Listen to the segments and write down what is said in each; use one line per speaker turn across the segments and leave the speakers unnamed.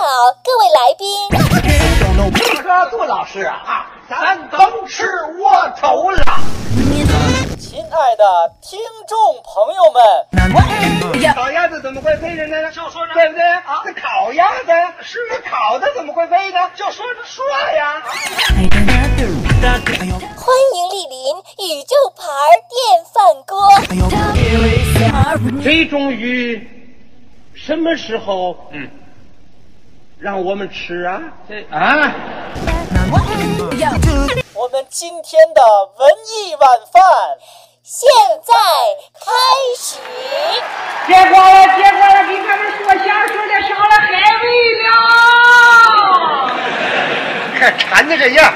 导各位来宾。
这杜老师啊，咱甭吃窝头了。
亲爱的听众朋友们，
烤鸭子怎么会飞着呢？就说对不对啊？这烤鸭子是烤的，怎么会飞呢？就说着说呀。
欢迎莅临宇宙牌电饭锅。
这种鱼什么时候嗯让我们吃啊？这啊，
我们今天的文艺晚饭
现在开始。
结果了，结果了，给他们说相声的上了海味了。看馋的这样。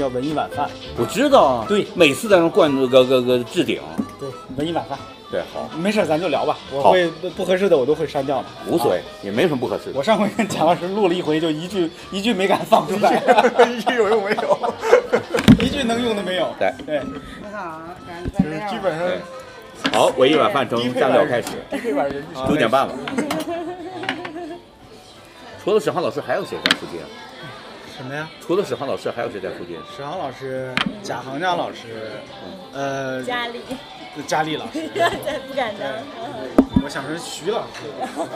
叫《文艺晚饭》，
我知道啊，
对
每次在那灌那个个个置顶，
对，文艺晚饭，
对，好，
没事咱就聊吧，我会不不合适的我都会删掉的，
无所谓
啊。，
也没什么不合适的。
我上回跟蒋老师录了一回，就一句一句没敢放出来，一句有用没有？一句能用的没有。
对
对，就是基本上
好，文艺晚饭从下料开始，九点半了。除了沈浩老师，还有谁在附近？
什么呀？
除了史航老师，还有谁在附近？
史航老师、贾行家老师，呃，
佳丽，
佳丽老师，
不敢当。
我想成徐老师，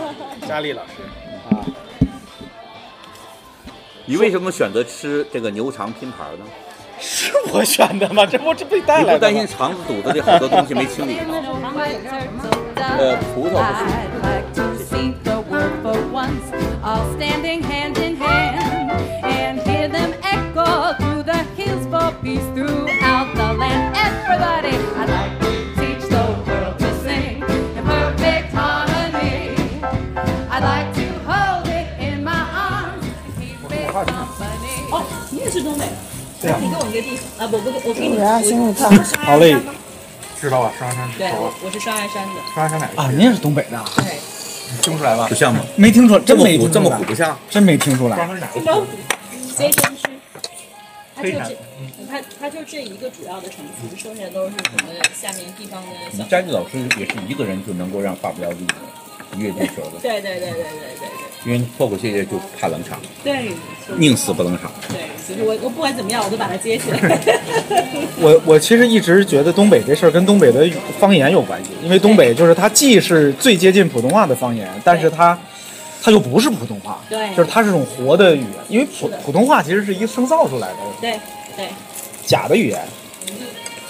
佳丽老师啊。
你为什么选择吃这个牛肠拼盘呢？
是我选的吗？这不这被带来的
你不担心肠子肚子里好多东西没清理吗？呃，葡萄不是。
北的？对啊。你给我一个地方啊，不不，我给你。我
好嘞。
知道吧？双鸭山
对，我我是双鸭山的。
双鸭山哪个？
啊，您也是东北的啊？
对。
听不出来吧
不？像吗？
没听出来，真
这么虎，这么
没听出来
虎不像。
真没听出来。
双山哪个？
青州府，接山区。它就
非常
这，它它就这一个主要的城市，剩下都是我们下面地方的小。
佳丽老师也是一个人就能够让发不了力越过舌的，
对对对对对对对。
因为脱口秀界就怕冷场，
对对，
宁死不冷场。
对，就是我我不管怎么样，我都把它接起来。
我我其实一直觉得东北这事儿跟东北的方言有关系，因为东北就是它既是最接近普通话的方言，但是它它又不是普通话，
对。
就是它是种活的语言，因为普普通话其实是一个生造出来的
对对，
假的语言。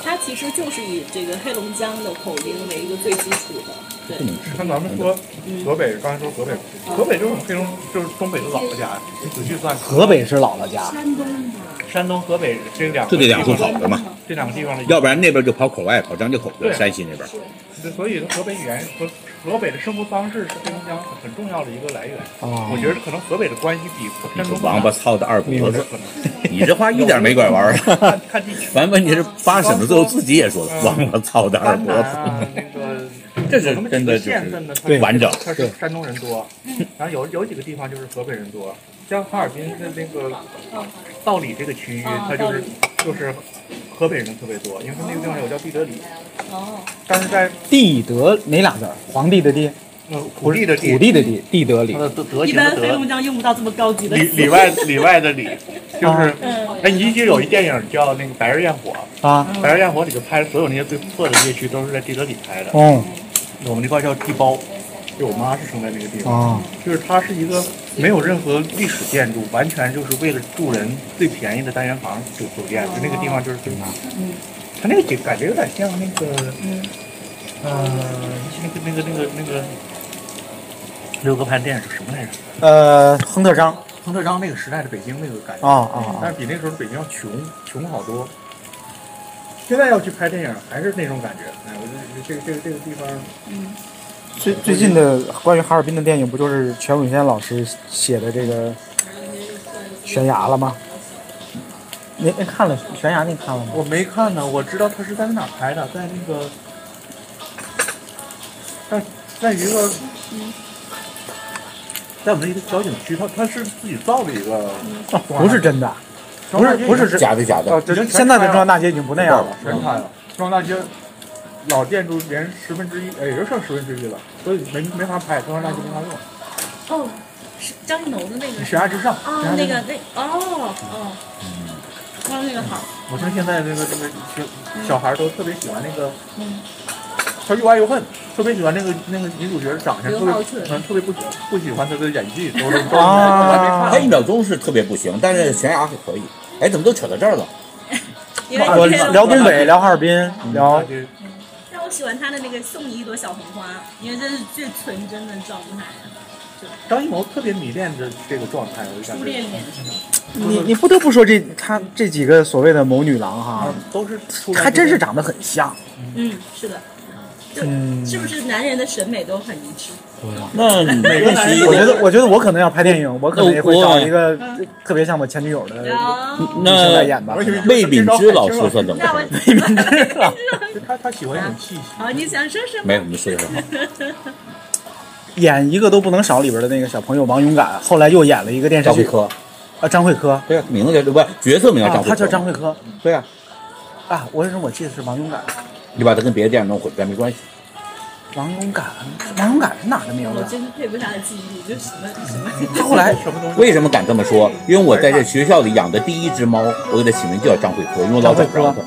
它其实就是以这个黑龙江的口音为一个最基础的。对，
看咱们说河北，刚才说河北，河北就是黑龙，就是东北的姥姥家。你仔细算，
河北是姥姥家，
山东，
山东、河北这两个
就这两
地方
处好的嘛，
这两个地方的，
要不然那边就跑口外，跑张家口去了，山西那边。
所以河北语言和河北的生活方式是黑龙江很重要的一个来源。
哦
我觉得可能河北的关系比山东
王八操的二
有
脖子。你这话一点没拐弯儿。
看看地区。
完问题是发审的最后自己也说了，王八操的二
丹
脖
南啊，
子。
那个
这是
有那么几个
真的就是
县份呢，它
对
完整
它是山东人多，然后有有几个地方就是河北人多，像哈尔滨的那个道里这个区域，
啊
它就是就是河北人特别多，因为它那个地方有叫地德里，
哦，
但是在
地德哪俩字？皇帝的帝，
呃土地的地
土地的地，地德里
德德
一
行的德
般黑龙，江用不到这么高级的。
里里外里外的里，就是
嗯
哎，你记得有一电影叫那个《白日焰火》，
啊，《
白日焰火》里头拍的所有那些最破的街区都是在地德里拍的，
哦，
我们那块叫地包，就我妈是生在那个地方。
啊，
就是它是一个没有任何历史建筑，完全就是为了住人最便宜的单元房酒酒店，就那个地方就是最大。
嗯，
它那个景感觉有点像那个，嗯，呃，那个那个那个那个刘格潘电影是什么来着？
呃，亨特章，
亨特章那个时代的北京那个感觉
啊啊啊，
但是比那时候北京要穷穷好多。现在要去拍电影还是那种感觉，哎，我觉得这个这个这个地方，
嗯，
最最近的关于哈尔滨的电影，不就是全永先老师写的这个《悬崖》了吗？您您看了《悬崖》？您看了吗？
我没看呢，我知道他是在哪拍的，在那个，在在一个，在我们一个小景区，他他是自己造的一个，
不是真的，不是不是是
假的假的。
现在的中央大街已经不那样了。
全拆了，中央大街老建筑连十分之一，哎，也就剩十分之一了，所以没没法拍，中央大街没法用。
哦，是张艺谋的那个。
悬崖之上，
啊，那个那哦哦，哇，那个好，
我听现在那个那个小小孩儿都特别喜欢那个，他又爱又恨，特别喜欢那个那个女主角的长相，特别特别不喜不喜欢她的演技，都是 都是
啊。
我还没看
他一秒钟是特别不行，但是悬崖还可以。哎，怎么都扯到这儿了？
因为
我聊东北，聊哈尔滨，聊
这
但我喜欢他的那个送你一朵小红花，因为这是最纯真的状态，
张艺谋特别迷恋的这个状态，我就感觉
初恋恋。
你你不得不说这他这几个所谓的谋女郎哈
啊，都是
还真是长得很像。
嗯，是的，
嗯，
是不是男人的审美都很一致？
那没关系，
我觉得我觉得我可能要拍电影，我可能也会找一个特别像我前女友的
啊，
女性来演吧。
魏敏芝老师算怎么
那我
着？
就他他喜欢一种气息，
啊，你想说什么？
没有，你说说。
演一个都不能少里边的那个小朋友王勇敢，后来又演了一个电视剧
张慧科，
啊，张慧科
对啊，名字叫不角色名叫张，慧科，
啊他叫张慧科
对啊，
啊，我为什么我记得是王勇敢？
你把他跟别的电影弄混，但没关系。
王勇敢，王勇敢是哪个名字？
我真是配不上他记忆力，就什么什么。
他后来
什么东西？
为什么敢这么说？因为我在这学校里养的第一只猫，我给它起名叫张慧科，因为我老找不着它。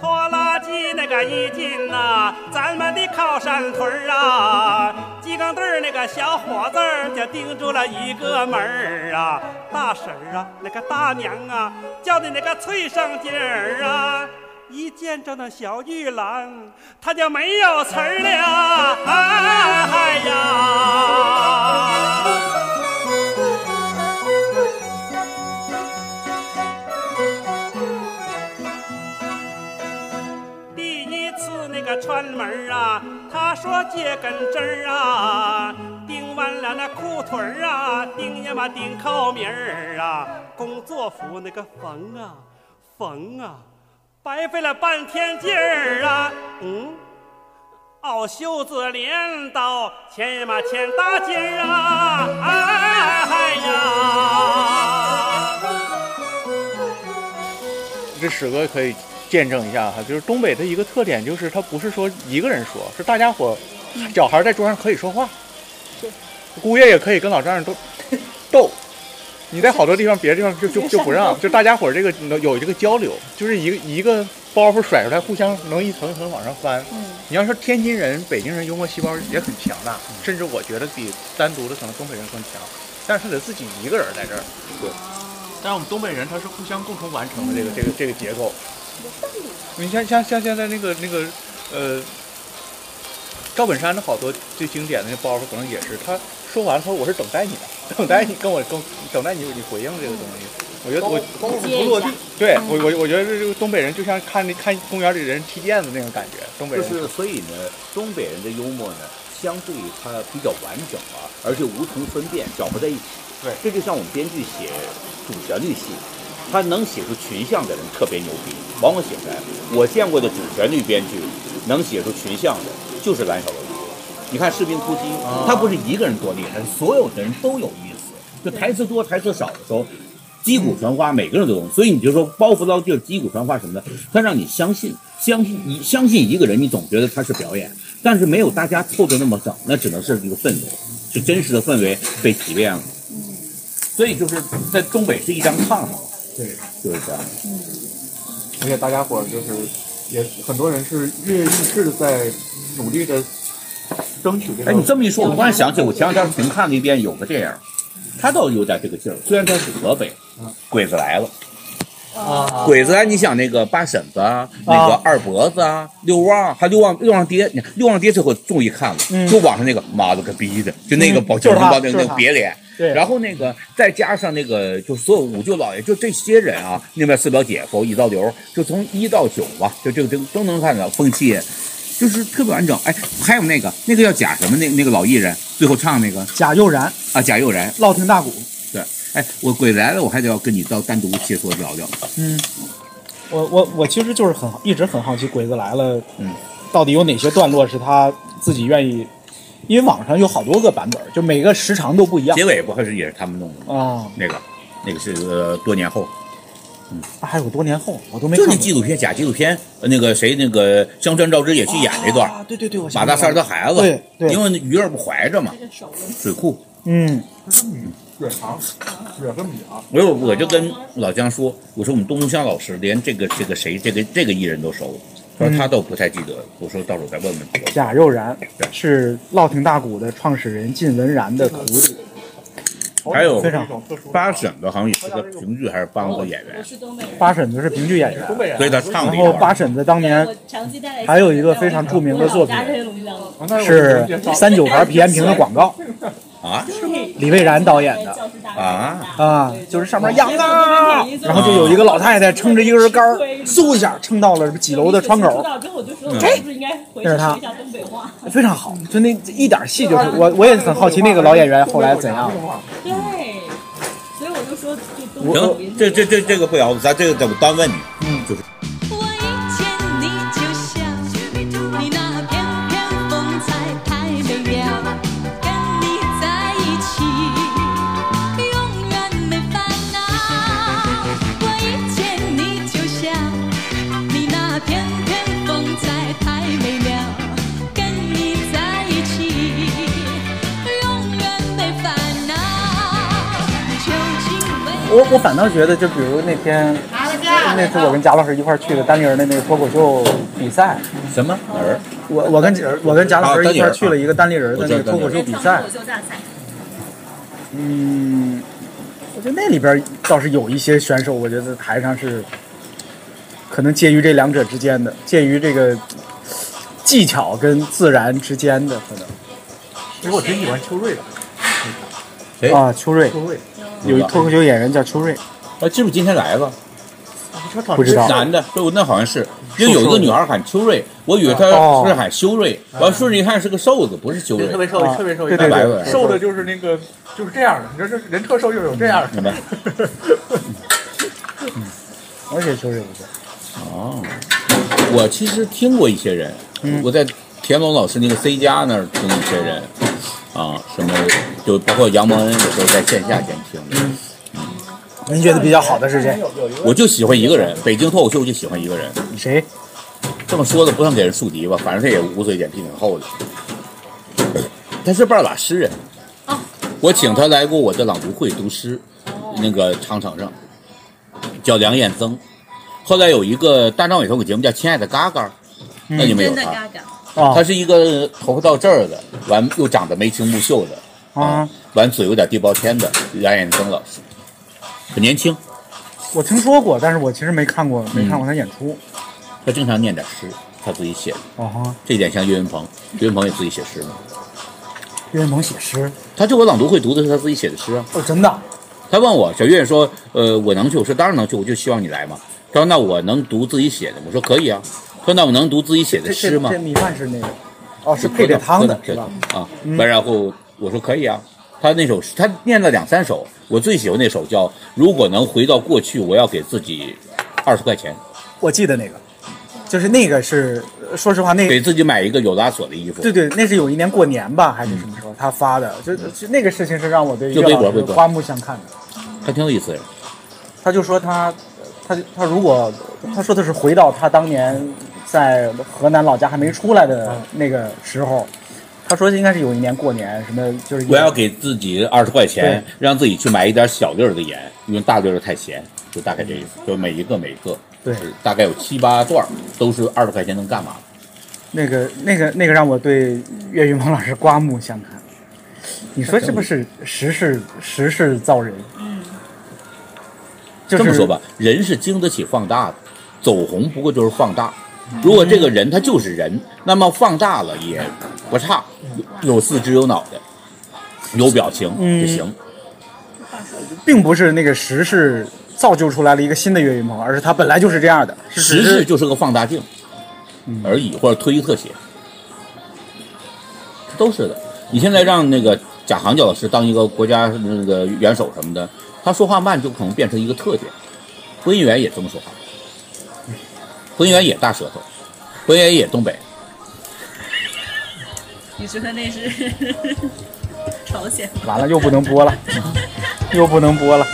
拖拉机那个一进呐、咱们的靠山屯儿啊，机缸队儿那个小伙子儿就盯住了一个门儿啊，大婶儿啊，那个大娘啊，叫的那个脆生劲儿啊。一见着那小玉兰，他就没有词儿了，哎呀！第一次那个串门啊，他说借根针儿啊，钉完了那裤腿儿啊，钉呀嘛钉扣名儿啊，工作服那个缝啊缝啊，白费了半天劲儿啊，嗯。袄袖子镰刀，钱呀嘛钱大劲儿啊！哎呀！
这史哥可以见证一下哈，就是东北的一个特点，就是他不是说一个人说，是大家伙，小孩在桌上可以说话，姑爷也可以跟老丈人都 斗。你在好多地方，别的地方就就就不让，就大家伙这个能有这个交流，就是一个一个包袱甩出来，互相能一层一层往上翻。你要说天津人、北京人幽默细胞也很强大，甚至我觉得比单独的可能东北人更强，但是他得自己一个人在这儿。对。但是我们东北人他是互相共同完成的这个这个这个结构。你像像像现在那个那个呃，赵本山的好多最经典的那包袱，可能也是他说完了，他说我是等待你的，等待你跟我跟等待你你回应这个东西。我觉得我
不落地
对我我我觉得这个东北人就像看那看公园里人踢毽子那种感觉，东北
就
人
是所以呢，东北人的幽默呢，相对它比较完整啊，而且无从分辨，搅和在一起。
对
这就像我们编剧写主旋律戏，他能写出群像的人特别牛逼，往往写出来。我见过的主旋律编剧能写出群像的，就是蓝小楼。你看《士兵突击》，他不是一个人多厉害，所有的人都有意思。就台词多、台词少的时候，击鼓传花，每个人都有。所以你就说包袱到地儿、击鼓传花什么的，他让你相信，相信你相信一个人，你总觉得他是表演，但是没有大家凑的那么整，那只能是一个氛围，是真实的氛围被提炼了。所以就是在东北是一张炕上，
对，
就是这样。
而且大家伙就是也很多人是跃跃欲试的在努力的争取这个。
哎，你这么一说，我突然想起，我前两天重看了一遍有个电影，他倒有点这个劲儿，虽然他是河北，鬼子来了。
啊，
鬼子来，你想那个八婶子啊，那个二伯子啊，六旺，还六旺六旺爹，你六旺爹最后终于看了，
嗯
就网上那个妈了个逼的，就那个
嗯
宝
就是他
宝那个那别脸，
对
然后那个再加上那个就所有五舅老爷，就这些人啊，那边四表姐夫一到流，就从一到九吧，就这个这个都能看到风气。就是特别完整。哎，还有那个那个叫贾什么那那个老艺人，最后唱那个
贾佑然，
啊贾佑然，
烙听大鼓。
对，哎，我鬼子来了，我还得要跟你到单独切磋聊聊。
嗯，我我我其实就是很一直很好奇，鬼子来了，
嗯，
到底有哪些段落是他自己愿意？因为网上有好多个版本，就每个时长都不一样
结尾不还是也是他们弄的吗？
啊。
那个那个是呃多年后，
还有多年后，我都没
就。那纪录片假纪录片，呃那个谁那个香川照之也去演那段，
啊，对对对，我
马大三的孩子，
对对
因为那鱼儿不怀着嘛，水库。
嗯，
血肠，血和米啊。
我有我就跟老姜说，我说我们东东香老师连这个这个谁这个这个艺人都熟，他说他倒不太记得，我说到时候再问问他。
贾肉然是烙亭大鼓的创始人靳文然的徒弟。
还有
非常
八婶子好像也是个评剧还是梆子演员
八婶子是评剧演员，
所以他唱
然。后八婶子当年还有一个非常著名的作品
是
三九牌皮炎平的广告，
啊
李蔚然导演的
啊！
啊，就是上面养啊，然后就有一个老太太撑着一根杆儿，嗖一下撑到了几楼的窗口
知，道之后我就说，我是不是应该回去学一下东北话？
非常好，就那一点戏就是我我也很好奇那个老演员后来怎样。
对，所以我就说，就东北
行，这这这这个不聊，咱这个怎么单问你？
嗯，
就是
我我
反倒觉得，就比如那天那次我跟贾老师一块儿去的丹尼尔的那个脱口秀比赛，
什么哪儿？
我我跟我跟贾老师一块儿去了一个单立人的那个脱口秀比
赛
嗯，我觉得那里边倒是有一些选手，我觉得台上是可能介于这两者之间的，介于这个技巧跟自然之间的可能。
其实我挺喜欢秋瑞的，
谁
啊，秋瑞
秋瑞，
有一脱口秀演员叫秋瑞，
啊，是不是今天来了？
不知道。
男的，对，那好像是，因为有一个女孩喊秋瑞，我以为她
哦。
是喊修瑞，完了顺着一看是个瘦子，不是修瑞。
特。别瘦，
啊
特别瘦，
对对
对。
对，瘦的就是那个就是这样的，你说这人特瘦又有这样
明
的
白。
而且秋瑞不错。
哦，我其实听过一些人，
嗯。
我在田龙老师那个 C 加那儿听一些人，啊，什么就包括杨蒙恩，有时候在线下监听的。
您觉得比较好的是谁？
我就喜欢一个人，北京脱口秀就喜欢一个人。
谁？
这么说的不算给人树敌吧，反正他也无嘴脸皮挺厚的。他是半拉诗人，我请他来过我的朗读会读诗，那个长城上，叫梁彦增。后来有一个大张伟脱口节目叫《亲爱的嘎嘎》，那你没有他？他是一个头发到这儿的，完又长得眉清目秀的，
啊，
完嘴有点地包天的梁彦增老师，很年轻，
我听说过，但是我其实没看过，没看过他演出。
他经常念点诗，他自己写的，
哦哈，
这一点像岳云鹏，岳云鹏也自己写诗嘛。
岳云鹏写诗，
他就我朗读会读的是他自己写的诗啊。
哦，真的。
他问我，小岳说，呃，我能去？我说当然能去，我就希望你来嘛。他说那我能读自己写的？我说可以啊。他说那我能读自己写的诗吗
这这？米饭是那个，哦，是配着汤的，是吧？
啊，完然后我说可以啊。他那首诗，他念了两三首，我最喜欢那首叫《如果能回到过去，我要给自己二十块钱，
我记得那个，就是那个是，呃说实话，那个
给自己买一个有拉锁的衣服。
对对，那是有一年过年吧，还是什么时候他发的？就就那个事情是让我对
就
岳老师
微博微博
刮目相看的。
他挺有意思的。
他就说他，他他如果他说的是回到他当年在河南老家还没出来的那个时候，他说应该是有一年过年，什么就是
我要给自己二十块钱，让自己去买一点小粒儿的盐，因为大粒儿的太咸，就大概这意思。就每一个每一个，
对
大概有七八段儿，都是二十块钱能干嘛？
那个那个那个让我对岳云鹏老师刮目相看。你说是不是时势时势造人？就是
这么说吧，人是经得起放大的，走红不过就是放大。如果这个人他就是人，那么放大了也不差，有有四肢有脑袋，有表情就行。
并不是那个时势造就出来了一个新的岳云鹏，而是他本来就是这样的。是
实质就是个放大镜而已，或者推特写。都是的。你现在让那个贾航教老师当一个国家那个元首什么的，他说话慢就可能变成一个特点。播音员也这么说话，播音员也大舌头，浑元也东北。
你说的那是 朝鲜？
完了又不能播了，又不能播了。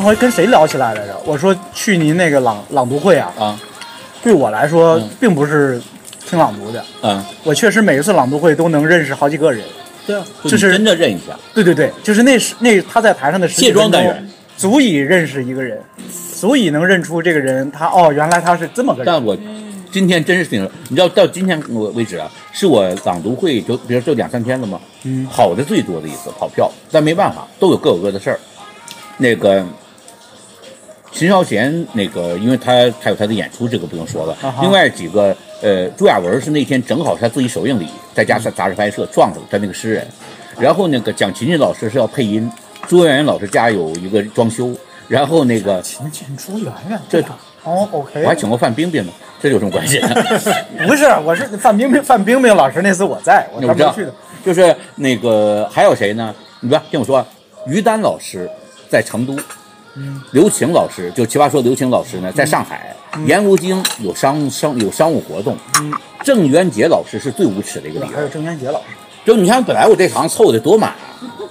上
回跟谁聊起来来着？我说去您那个朗朗读会啊，
啊，
对我来说
嗯
并不是听朗读的，
嗯，
我确实每一次朗读会都能认识好几个人。
对啊，
就
就是真的认一下。
对对对，就是那时那他在台上的十几
卸妆单元
足以认识一个人，足以能认出这个人，他哦，原来他是这么个人。
但我今天真是挺，你知道到今天我为止啊，是我朗读会就比如说就两三天了嘛，
嗯
跑的最多的一次跑票，但没办法，都有各有各的事儿。那个秦霄贤，那个因为他他有他的演出，这个不用说了。
啊
另外几个，呃，朱亚文是那天正好是他自己首映礼，在家杂志拍摄撞上了他那个诗人，然后那个蒋勤勤老师是要配音，朱媛媛老师家有一个装修，然后那个
勤勤朱媛媛，
这
哦，OK，
我还请过范冰冰呢，这有什么关系？
不是，我是范冰冰，范冰冰老师那次我在，我
我知道
专门去的。，
就是那个还有谁呢？你不要听我说，于丹老师在成都，
嗯
刘晴老师就奇葩说刘晴老师呢在上海，
嗯
颜如晶有商商有商务活动，
嗯，
郑渊洁老师是最无耻的一个
还有。郑渊洁老师
就你看，本来我这行凑的多满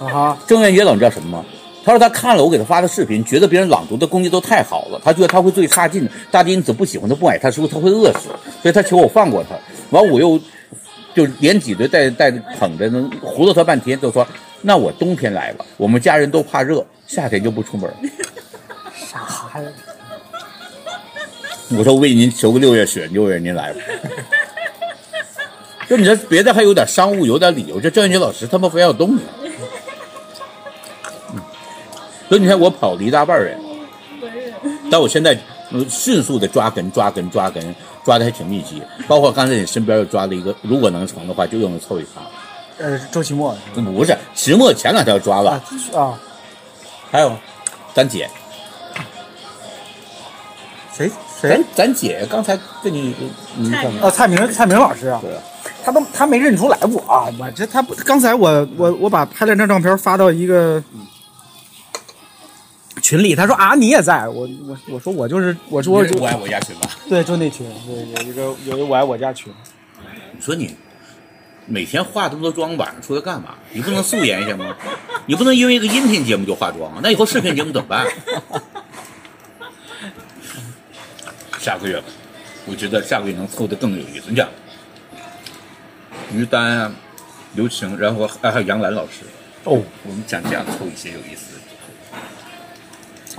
啊，
啊哈，
郑渊洁老师你知道什么吗？他说他看了我给他发的视频，觉得别人朗读的功力都太好了，他觉得他会最差劲，大家因此不喜欢他、不买他书，他会饿死，所以他求我放过他。完我又就连挤兑带带捧着能，糊弄他半天，就说那我冬天来吧，我们家人都怕热，夏天就不出门。
傻孩子？
我说为您求个六月雪，六月您来吧。就你这别的还有点商务，有点理由，这郑渊洁老师他妈非要动你。嗯所以你看我跑了一大半人，但我现在呃迅速的抓根抓根抓根，抓的还挺密集，包括刚才你身边又抓了一个，如果能成的话，就又能凑一场。
呃，周奇墨
不是，石墨前两天抓了，
啊，
还有咱姐，
谁谁？
咱咱姐刚才跟你你看
啊？蔡明蔡明老师啊，
对啊，
他都他没认出来我啊！我这他不刚才我我我把拍了张照片发到一个群里，他说啊你也在，我我我说我就是我说我就
我爱我家群吧。
对就那群，对有一个有一个我爱我家群，
你说你每天化这么多妆，晚上出来干嘛？你不能素颜一下吗？你不能因为一个音频节目就化妆啊？那以后视频节目怎么办？下个月吧，我觉得下个月能凑得更有意思。你讲，于丹啊，刘晴，然后还还有杨澜老师，
哦，
我们讲这样凑一些有意思的。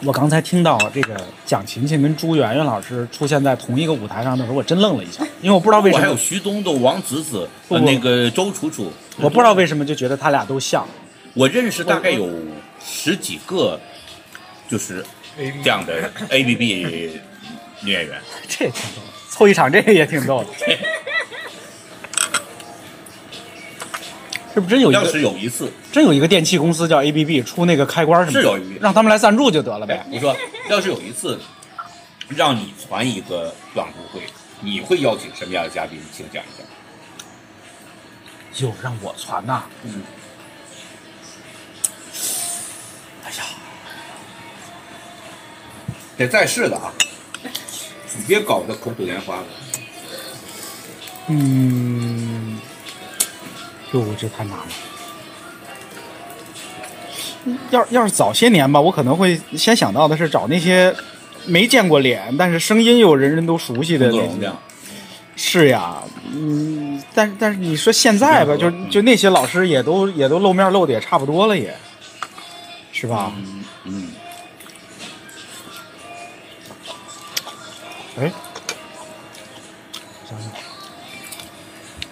我刚才听到这个蒋勤勤跟朱媛媛老师出现在同一个舞台上的时候，我真愣了一下，因为我不知道为什么，
还有徐东东、王子子，那个周楚楚，
我不知道为什么就觉得他俩都像。
我认识大概有十几个，就是这样的 A B B 女演员。
这也挺逗的，凑一场这个也挺逗的。是不是真有一
要
个
是有一次，
真有一个电器公司叫 ABB 出那个开关什么的？
是有一个
让他们来赞助就得了
哎
呗。，
我说要是有一次让你传一个朗读会，你会邀请什么样的嘉宾？请讲一下。
哟，让我传呐、
嗯，
哎呀，
得在世的啊，你别搞得口吐莲花了。
嗯，哟，这太难了。要要是早些年吧，我可能会先想到的是找那些没见过脸，但是声音又人人都熟悉的那些是呀，嗯，但是但是你说现在吧，就就那些老师也都也都露面露的也差不多了也，是吧？
嗯嗯，
哎，想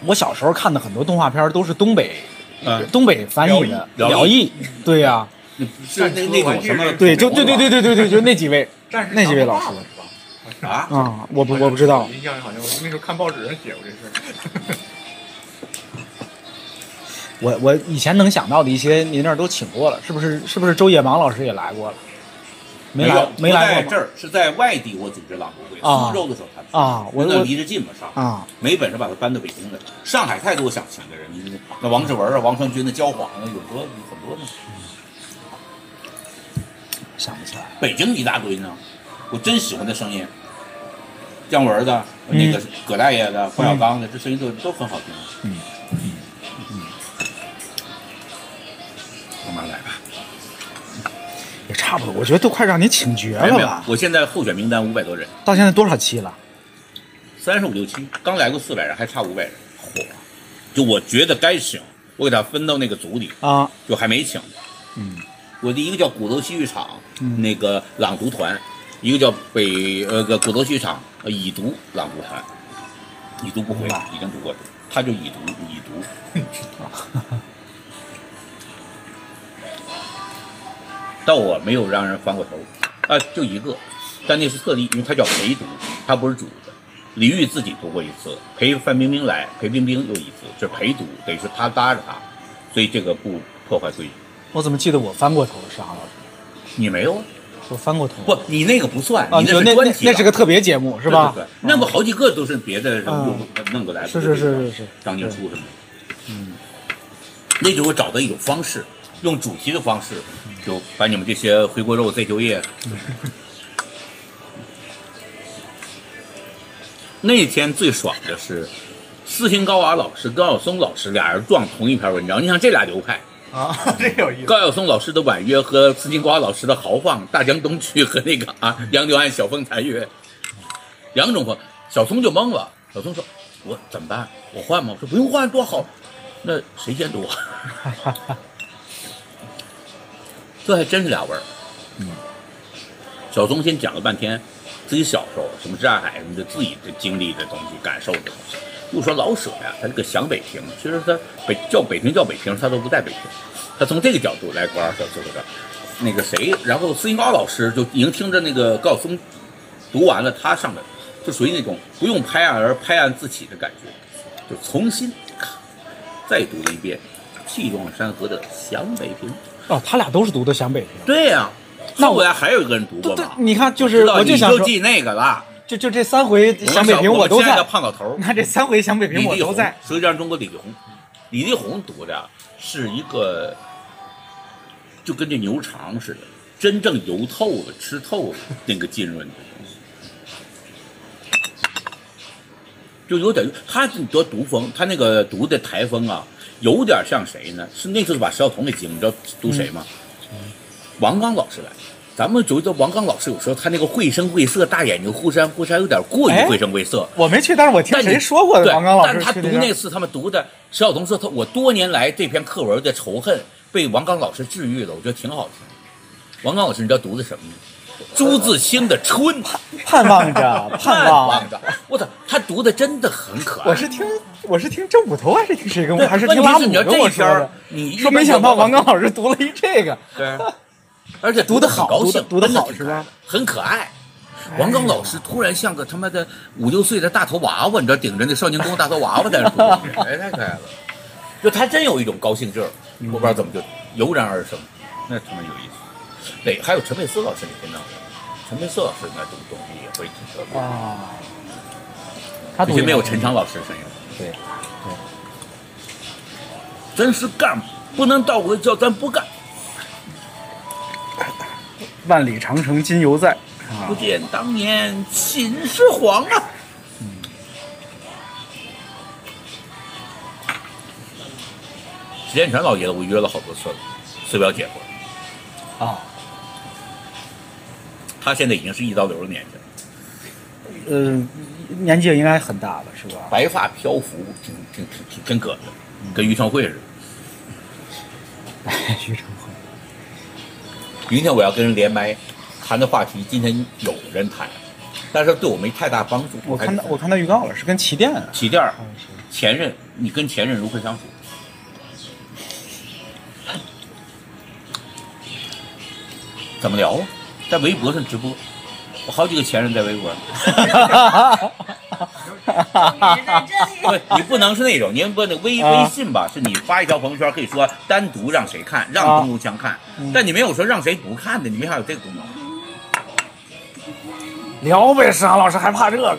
我小时候看的很多动画片都是东北、
嗯
东北翻译的
辽
辽译，对呀、
是那那种什么？
对，就对对对对对对，就那几位那几位老师
啊，
啊，我不我不知道，
印象里好像我那时候看报纸上写过这事儿。
我我以前能想到的一些，您那儿都请过了，是不是？是不是周野芒老师也来过了？没来
有
没来
在这儿，是在外地我组织朗读会，
啊
苏州的时候他
啊我
那离着近嘛，上
啊，
没本事把他搬到北京来。上海太多想请的人，你那王志文啊、王传君的交晃啊，有多有很多呢。
想不起来。
北京一大堆呢，我真喜欢的声音，姜文的、那个葛大爷的、郭小刚的，这声音都都很好听。
嗯差不多，我觉得都快让你请绝了吧？
我现在候选名单五百多人，
到现在多少期了？
三十五六期，刚来过四百人，还差五百人。嚯！就我觉得该请，我给他分到那个组里，
啊，
就还没请。
嗯，
我的一个叫鼓楼戏剧场、
嗯
那个朗读团，一个叫北呃个鼓楼戏剧场呃已读朗读团，已读不回已经读过，他就已读已读。到我没有让人翻过头，啊，就一个，但那是特例，因为他叫陪读，他不是主的。李玉自己读过一次，陪范冰冰来，陪冰冰又一次，这陪读，等于是他搭着他，所以这个不破坏规矩。
我怎么记得我翻过头了？石航老师，
你没有啊？
我翻过头
不，你那个不算，
啊，
你
就那那
是专题
那是个特别节目是吧？
对对对那么好几个都是别的什么
嗯
又弄过来的，
是是是是是
张静初什么的。嗯，那就我找到一种方式，用主题的方式，就把你们这些回锅肉再就业。那天最爽的是，斯琴高娃老师、高晓松老师俩人撞同一篇文章。你想这俩流派，
啊，这有意思。
高晓松老师的婉约和斯琴高娃老师的豪放，大江东去和那个啊杨柳岸晓风残月，两种风。小松就懵了，小松说：“我怎么办？我换吗？”我说：“不用换，多好。”那谁先读？这还真是俩味儿。嗯，小松先讲了半天自己小时候什么战海什么的自己的经历的东西、感受的东西。又说老舍呀，他这个想北平，其实他北叫北平叫北平，他都不在北平。他从这个角度来玩儿小说的。那个谁，然后斯琴高老师就已经听着那个高晓松读完了，他上的就属于那种不用拍案而拍案自起的感觉，就重新再读了一遍《气壮山河的想北平》。
哦，他俩都是读的湘北平。
对呀、
那我
后来还有一个人读过
对？，你看，就是我就想
就记那个了。
就就这三回湘北平
我
都在。
胖老头儿，
那这三回湘北平我都在。
舌尖中国李丽红，李丽红读的是一个，就跟这牛肠似的，真正油透了、吃透了那个浸润的东西，就有点他得读风，他那个读的台风啊，有点像谁呢？是那次把石晓彤给惊，你知道读谁吗？王刚老师来。咱们觉得王刚老师有时候他那个绘声绘色，大眼睛忽闪忽闪，有点过于
哎
绘声绘色。
我没去，但是我听谁说过的
对
王刚老师
但他读那次他们读的，石晓彤说他我多年来这篇课文的仇恨被王刚老师治愈了，我觉得挺好听。王刚老师你知道读的什么吗？朱自清的《春》，
盼望着，盼望
望着，我操，他读的真的很可爱。
我是听我是听郑捕头还是听谁跟我
对
还是听拉姆跟我说的
这一篇儿？你
说没想到王刚老师读了一这个，
对，而且
读得
得很高兴，
好读
的
好是吧？
很可爱。王刚老师突然像个他妈的五六岁的大头娃娃，你知道，顶着那少年宫大头娃娃在那读 哎，太可爱了。就他真有一种高兴劲儿，我不知道怎么就油然而生，那他妈有意思。对，还有陈佩斯老师，你听到没？陈佩斯老师那读东西也会挺特别，
啊，他读
有些没有陈强老师声音。
对对
真是干，不能倒回叫咱不干。
万里长城今犹在啊
不，见当年秦始皇啊！石建全老爷子，我约了好多次了，寺表姐夫，
啊，
他现在已经是一刀流的年纪了。
呃，年纪应该很大了，是吧？
白发飘浮，挺挺挺挺挺葛的，跟于承惠似的。
哎，于承惠。
明天我要跟人连麦，谈的话题今天有人谈，但是对我没太大帮助。
我看到我看到预告了，是跟齐电。
齐电儿前任，你跟前任如何相处？怎么聊啊？在微博上直播，我好几个前任在微博上。对 你不能是那种，你不能微微信吧？是你发一条朋友圈，可以说单独让谁看，让东东强看，但你没有说让谁不看的，你没还有这个功能。
聊呗，石航老师还怕这个？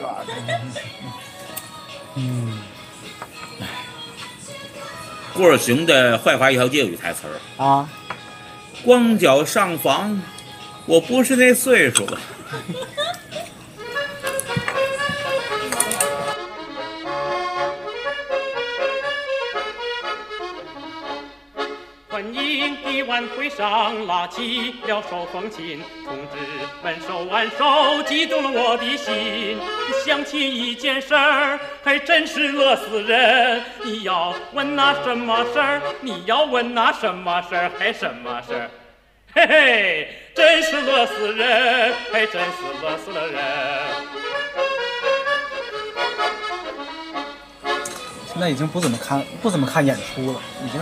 嗯，
郭尔雄的《坏话一条街》有一台词儿
啊，
光脚上房，我不是那岁数了。
欢迎的晚会上拉起了手风琴，同志们手挽手，激动了我的心。想起一件事儿，还真是乐死人。你要问那什么事儿？你要问那什么事儿？还什么事儿？嘿嘿，真是乐死人，还真是乐死了人。
现在已经不怎么看不怎么看演出了，已经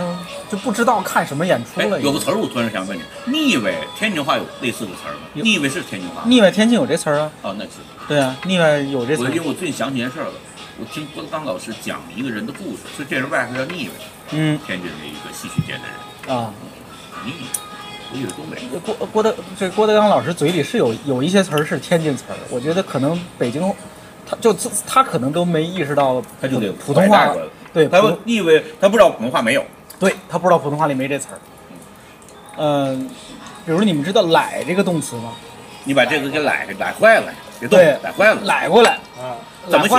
就不知道看什么演出了。
有个词儿我突然想问你，腻歪天津话有类似的词儿吗？腻歪是天津话？
腻歪天津有这词儿啊？
哦，那是。
对啊，腻歪有这词儿。
我因为我最近想起件事儿了，我听郭德纲老师讲一个人的故事，说这人外号叫腻歪，
嗯，
天津的一个戏曲界的人
啊，
腻歪，东北。
郭郭德这郭德纲老师嘴里是有有一些词儿是天津词儿，我觉得可能北京。他就他可能都没意识到，
他就得
普通话对，
他以为他不知道普通话没有，
对他不知道普通话里没这词儿。嗯，比如你们知道“奶”这个动词吗？
你把这个给奶奶坏了，
别
动，奶坏了，
奶过来，
啊，怎么写？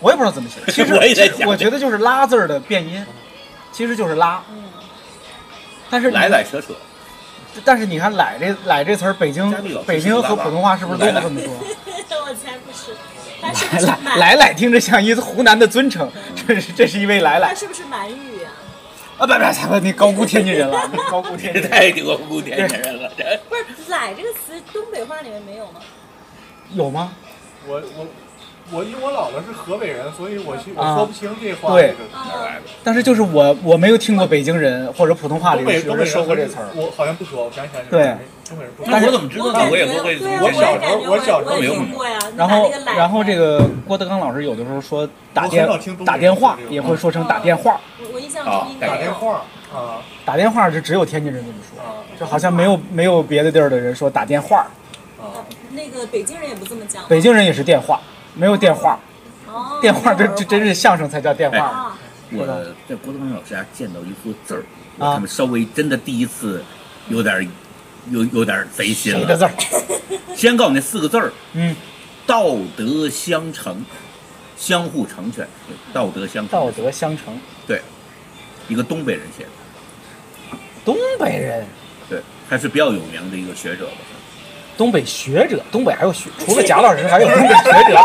我也不知道怎么写。其实
我也在想，
我觉得就是“拉”字儿的变音，其实就是“拉”。
嗯。
但是
来来扯扯。
但是你看“奶”这“奶”这词儿，北京北京和普通话是不是都这么说？
我才不是。
来来来，听着像一湖南的尊称，这是这是一位来来。
他是不是满语呀？
啊，不不不，你高估天津人了，你 高估天津，
太高估天津人了。
不是“来”这个词，东北话里面没有吗？
有吗？
我我我，因为我姥姥是河北人，所以我我说不清这话。
对，但是就是我我没有听过北京人或者普通话里有人说过这词儿。
我好像不说，我想起来。
对。
但是我怎么知道呢？我也不会。
我小时候，我小时候
没有过呀。
然后，然后这个郭德纲老师有的时候说打电打电话也会说成打电话。
我印象中
打电话啊，
打电话是只有天津人这么说，就好像没有没有别的地儿的人说打电话。
啊，那个北京人也不这么讲。
北京人也是电话，没有电话。
哦。
电话这这真是相声才叫电话。
我在郭德纲老师家见到一幅字儿，他们稍微真的第一次有点。有有点贼心了。
谁的字儿？
先告诉你四个字儿。
嗯，
道德相成，相互成全。道德相
道德相成。
对，一个东北人写的。
东北人。
对，还是比较有名的一个学者吧。
东北学者，东北还有学，除了贾老师，还有东北学者。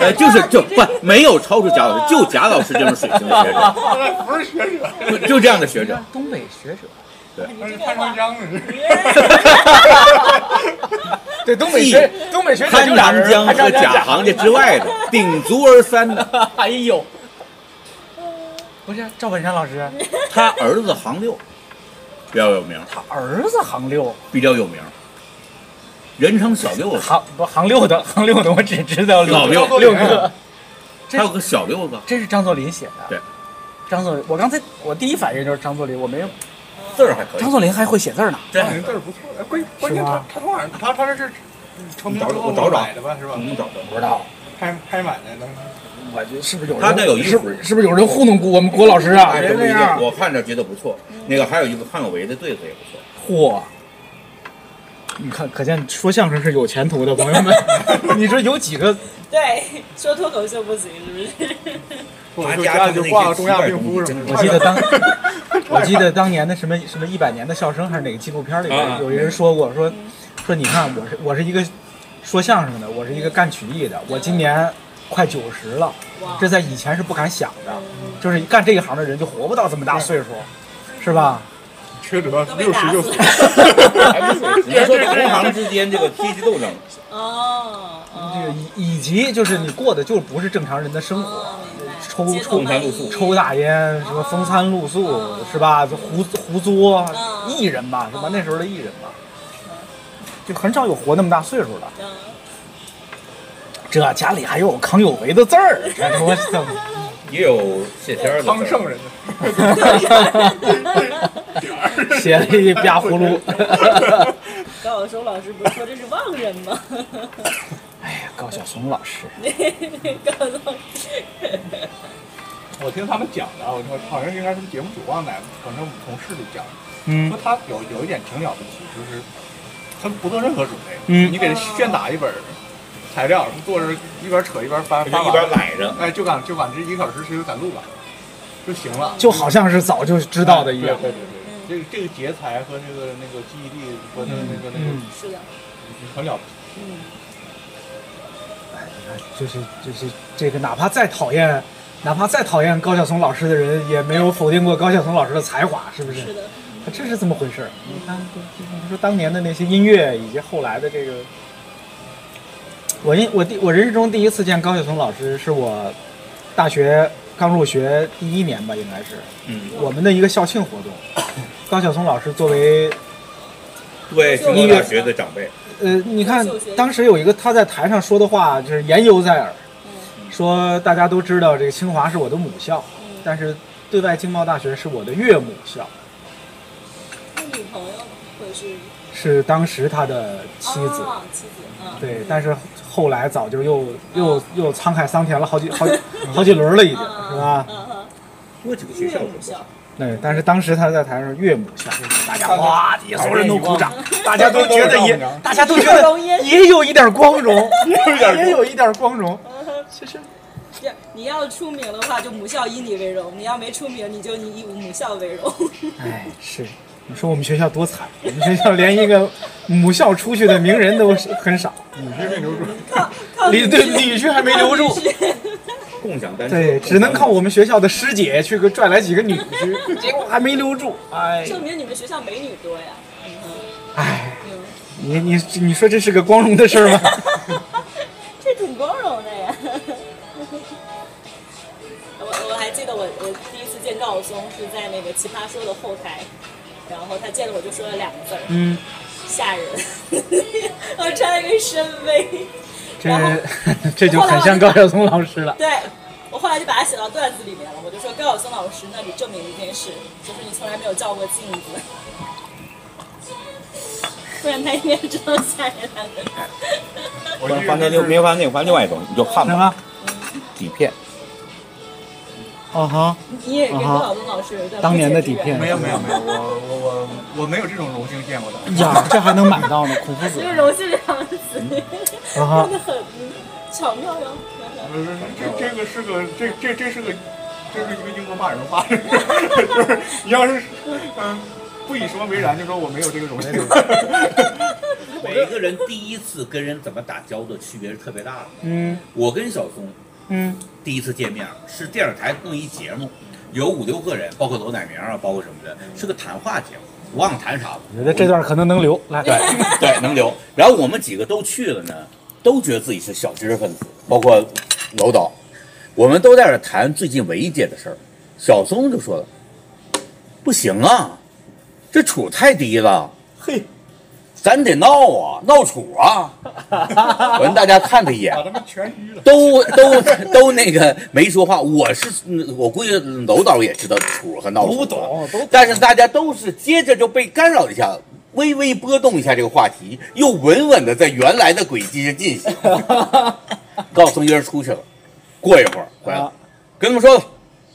呃，就是就不没有超出贾老师，就贾老师这种水平的学者。
不是学者，
就这样的学者。
东北学者。
对。潘长江的，
对东北学东北学
潘长江和贾行家之外的鼎足而三的，
哎呦，不是赵本山老师，
他儿子行六比较有名，
他儿子行六。
比较有名，人称小六子，
行不行六的 行六的我只知道
老六
六哥，
还有个小六子，
这是张作霖写的，
对，
张作霖，我刚才我第一反应就是张作霖，我没有。
字儿还可以，
张作霖还会写字呢。
张作霖字儿不错，关关键他他从哪他他这是成名之后买的吧？是吧？
能找到
不知道，
拍拍买的能。
我觉得是不是有人？
他那有一
是不是是不是有人糊弄过我们郭老师啊？
这不一定，我看着觉得不错。那个还有一个潘有为的对子也不错。
嚯！你看，可见说相声是有前途的，朋友们。你说有几个？
对，说脱口秀不行，是不是？
他家就挂个中亚病夫什么
我记得当，我记得当年的什么什么一百年的笑声还是哪个纪录片里边有一人说过，说说你看我是我是一个说相声的，我是一个干曲艺的，我今年快九十了，这在以前是不敢想的，就是干这一行的人就活不到这么大岁数，是吧？
缺德，六十就死。
你要说同行之间这个阶级斗争，
哦，
这个以以及就是你过的就不是正常人的生活，抽抽大烟，什么风餐露宿是吧？胡胡作艺人吧，是吧？那时候的艺人吧，就很少有活那么大岁数的。这家里还有康有为的字儿，我操？
也有谢天儿的
康圣人，
写了一吧葫芦。
高晓松老师不是说这是忘人吗？
哎呀，高晓松老师，
高晓松老师，
我听他们讲的，我说好像应该是节目组忘哪个，可能我们同事里讲的，
嗯。
说他有有一点挺了不起，就是他不做任何准备，
嗯。
你给他炫打一本材料，坐着一边扯一边翻，
就一边摆着。
哎，就赶就赶这一个小时时间赶录吧就行了，
就好像是早就知道的一样。
对对对对，这个这个劫财和这个那个记忆力和那个那个那个
嗯
是的，
很了不起。
嗯，
就是就是这个，哪怕再讨厌，哪怕再讨厌高晓松老师的人，也没有否定过高晓松老师的才华，是不是？
是的，
他真是这么回事儿。你看，你说当年的那些音乐，以及后来的这个，我印我第我人生中第一次见高晓松老师，是我大学刚入学第一年吧，应该是
嗯，
我们的一个校庆活动。高晓松老师作为
对清华大学的长辈，
呃，你看当时有一个他在台上说的话，就是言犹在耳，说大家都知道这个清华是我的母校，但是对外经贸大学是我的岳母校，
那女朋友会是？
是当时他的妻子。
哦妻子，嗯，
对，但是后来早就又又又沧海桑田了好几好几 好几轮了，已经是吧？
多几个学校
岳母校，
对，但是当时他在台上岳母校，大家哇，底下所有人都鼓掌，大家都觉得也，大家都觉得也有一点光荣，也有一点光荣。其实。
这你要出名的话，就母校以你为荣；你要没出名，你就你以母校为荣。
哎，是，你说我们学校多惨，我们学校连一个母校出去的名人都很少，
女婿没留住，
靠靠
李对女婿。还没留住，
共享单车，
对，只能靠我们学校的师姐去个拽来几个女婿，结果还没留住，哎，
证明你们学校美女多呀。
哎，
嗯，
你你你说这是个光荣的事儿吗？
这挺光荣的呀。我我还记得我我第一次见高晓松是在那个《奇葩说》的后台，然后他见了我就说了两个字儿，
嗯，
吓人。我穿了一个深 V，
这 这就很像高晓松老师了。
对，我后来就把它写到段子里面了。我就说高晓松老师那里证明一件事，就是你从来没有照过镜子，不然他应该知道吓人两个字。
我发那另没翻那，翻另发另外一种，你就看吧，
什么？
底片，
哦哈，
你也跟高晓松老师有一段
当年的底片
没有没有没有，我我我我没有这种荣幸见过的。
哎呀，这还能买到呢，苦夫子
就是荣幸两个 真的很巧妙哟。
不是这这个是个这这这是个这是一个英国骂人话，就是你要是嗯不以什么为然，就说我没有这个荣幸。
每一个人第一次跟人怎么打交道区别是特别大的。
嗯
我跟小松
嗯
第一次见面是电视台弄一节目，有五六个人，包括罗乃明啊，包括什么的，是个谈话节目，我忘了谈啥了。
我觉得这段可能能留，来，
对 对，能留。然后我们几个都去了呢，都觉得自己是小知识分子，包括楼导，我们都在这谈最近文艺界的事儿。小松就说了：“不行啊，这处太低了，嘿，咱得闹啊，闹楚啊。”我让大家看他一眼
把，他们全淤了。
都都都那个没说话。我是嗯我估计楼导也知道楚和闹处，
都懂都懂
但是大家都是接着就被干扰一下，微微波动一下这个话题，又稳稳的在原来的轨迹上进行。高晓松一人出去了，过一会儿回来跟他们说，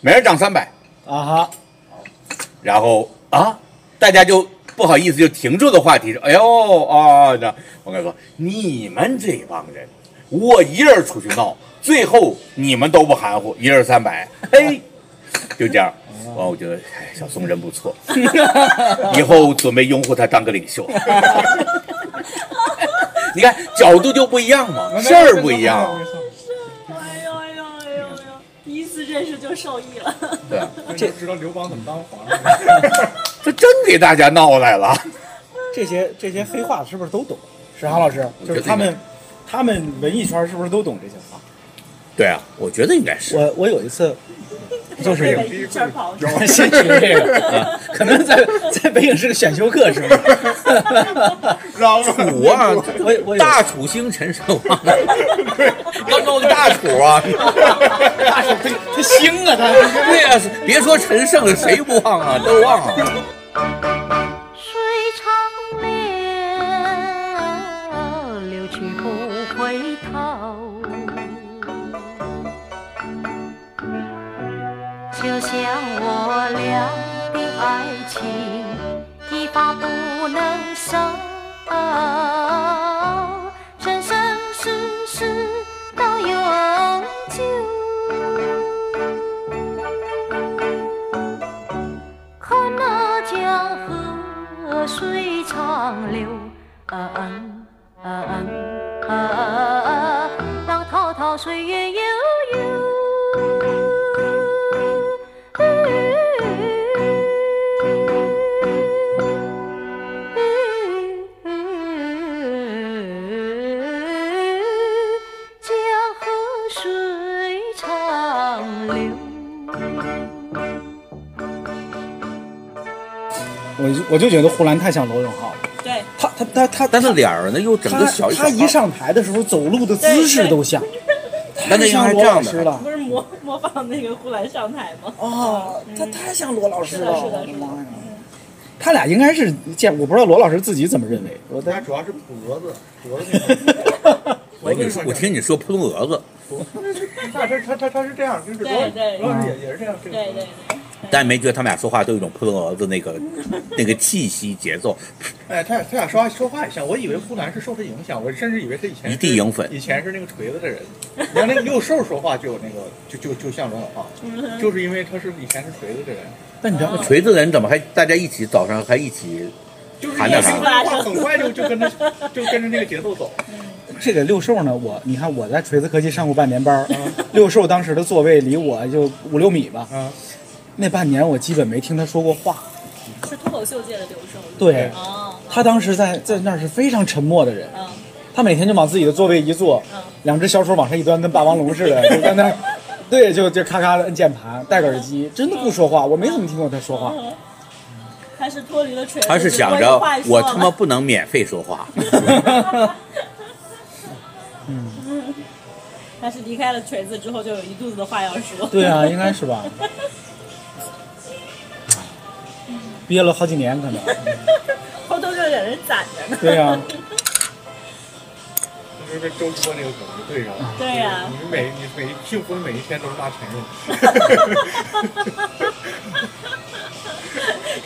每人涨三百，
啊哈，
然后啊，大家就不好意思就停住的话题说，哎呦啊，那我跟你说，你们这帮人，我一人出去闹，最后你们都不含糊，一人三百，嘿，就这样。完，我觉得哎，小松人不错，以后准备拥护他当个领袖。你看角度就不一样嘛，事儿不一样。
认识就受益了。
对，
这知道刘邦怎么当皇上。
这真给大家闹来了。
这些这些黑话是不是都懂？史航老师，就是他们，他们文艺圈是不是都懂这些话？
对啊，我觉得应该是。
我我有一次，就是有
一圈跑，
先学这个，可能在在北影是个选修课，是吧？
楚啊，
我我
大楚星陈胜旺，刚弄个大楚啊，
大楚他星啊，他
对呀，别说陈胜了，谁不忘啊？都忘了。
就我
就觉得呼兰太像罗永浩了。
对，
他他他他，
但是脸儿呢又整个小
他他一上台的时候走路的姿势都像，他像罗老师了。
不是模模仿那个呼兰上台吗？
哦，他太像罗老师了，
是的，是的！
他俩应该是见，我不知道罗老师自己怎么认为。我
他主要是脯蛾子，脯蛾子。
我跟你说，我听你说扑通蛾子。
他他他他他是这样，就是罗罗老师也也是这样，
对对对。
但没觉得他们俩说话都有一种扑通蛾子那个 那个气息节奏。
哎，他俩他俩说话说话也像，我以为呼兰是受他影响，我甚至以为他以前
一地影粉，
以前是那个锤子的人。你看那个六兽说话就有那个就就就像罗永浩，就是因为他是以前是锤子的人。
但你知道
锤子的人怎么还大家一起早上还一起
就是
喊点啥？
很快就就跟着 就跟着那个节奏走。
这个六兽呢，我你看我在锤子科技上过半年班，六兽当时的座位离我就五六米吧。那半年我基本没听他说过话。
是脱口秀界的刘胜。
对，
哦，
他当时在在那儿是非常沉默的人。
嗯，
他每天就往自己的座位一坐，两只小手往上一端，跟霸王龙似的，就在那儿，对，就就咔咔的摁键盘，戴个耳机，真的不说话。我没怎么听过他说话。
他是脱离了锤子，
他是想着我他妈不能免费说话。
嗯，
他是离开了锤子之后就有一肚子的话要说。
对啊，应该是吧。憋了好几年，可能。
偷偷就在人攒着呢。
对呀。
就是跟周波那个梗就对上了。
对呀。
你每你每幸福的每一天都是骂前任。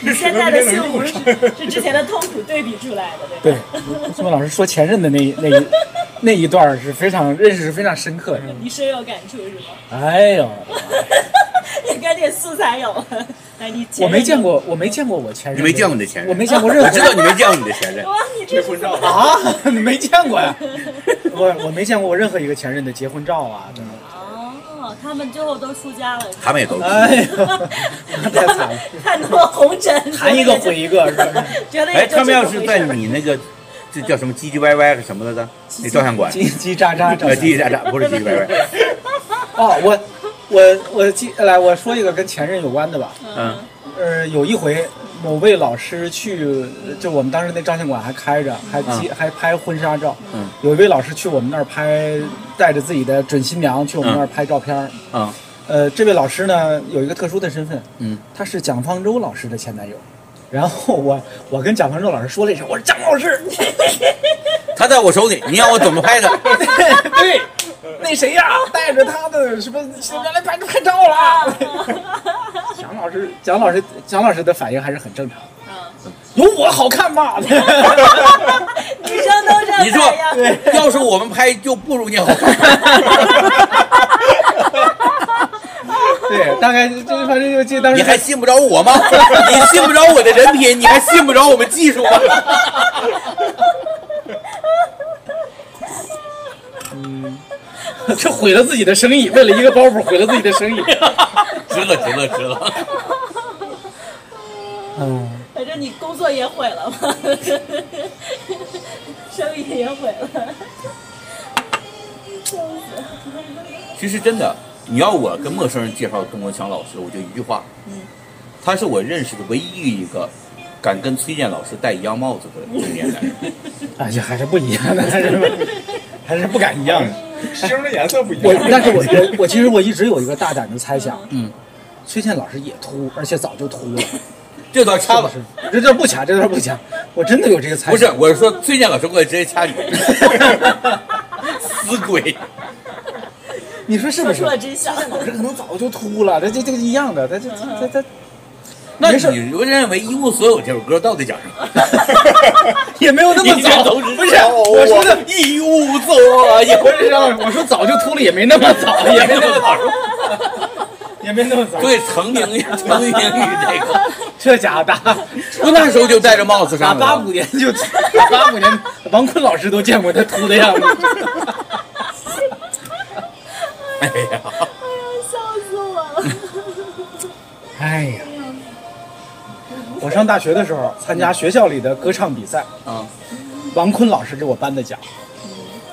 你现在的幸福是是之前的痛苦对比出来的，
对吧？对，宋文老师说前任的那那一那一段是非常认识是非常深刻的。
你深有感触是吗？
哎呦，
你赶紧素材有了，来 你
我没见过，我没见过我前任，
你没见过你的前任，
我没见过任何，
我知道你没见过你的前任。
哇，你这
婚照
啊？你没见过呀？我我没见过我任何一个前任的结婚照啊，真的。
哦，他们最后都出家了。
他们也都。
哎呦，太惨了！
看多红尘，
谈一个毁一个，是吧？
觉得
哎，他们要是在你那个，这叫什么唧唧歪歪什么来着，那照相馆，
叽叽喳喳，
呃，叽叽喳喳，不是唧唧歪歪。
哦，我我我记来，我说一个跟前任有关的吧。
嗯。
呃，有一回，某位老师去，就我们当时那照相馆还开着，还接还拍婚纱照。
嗯。
有一位老师去我们那儿拍，带着自己的准新娘去我们那儿拍照片。
嗯。
呃，这位老师呢有一个特殊的身份，
嗯，
他是蒋方舟老师的前男友。然后我我跟蒋方舟老师说了一声，我说蒋老师，
他在我手里，你让我怎么拍他？
对，那谁呀，带着他的什么原来拍拍照了。蒋老师，蒋老师，蒋老师的反应还是很正常的。有我好看吗？
女生都这样。
你说，要是我们拍，就不如你好看。
对，大概就反正就记当时。
你还信不着我吗？你信不着我的人品，你还信不着我们技术吗？
这毁了自己的生意，为了一个包袱毁了自己的生意。
值了，值了，值了。
嗯，
反正你工作也毁了嘛，生意也毁了。笑死！
其实真的，你要我跟陌生人介绍邓国强老师，我就一句话，
嗯，
他是我认识的唯一一个敢跟崔健老师戴一样帽子的中年男人。
哎呀，还是不一样的，还是还是不敢一样的。
星的颜色不一
我
样。
但是我 我我其实我一直有一个大胆的猜想，
嗯，
崔健老师也秃，而且早就秃了。
这段掐吧，
这段不掐，这段不掐，我真的有这个猜想。
不是，我是说崔健老师过来直接掐你，死鬼！
你说是不是？
说出了真相
崔健老师可能早就秃了，这这这个一样的，他这他他
那你认为《一无所有》这首歌到底讲什么？
也没有那么早，不是我说的
一无所有，
不是让我说早就秃了，也没那么早，也没那么早，也没那么早。
对，成名于成名于这个，
这家伙打
我那时候就戴着帽子
打
上了。
八五年就八五年，王坤老师都见过他秃的样子。
哎呀，哎呀
笑死我了！
哎呀，我上大学的时候参加学校里的歌唱比赛，
啊，
王坤老师给我颁的奖，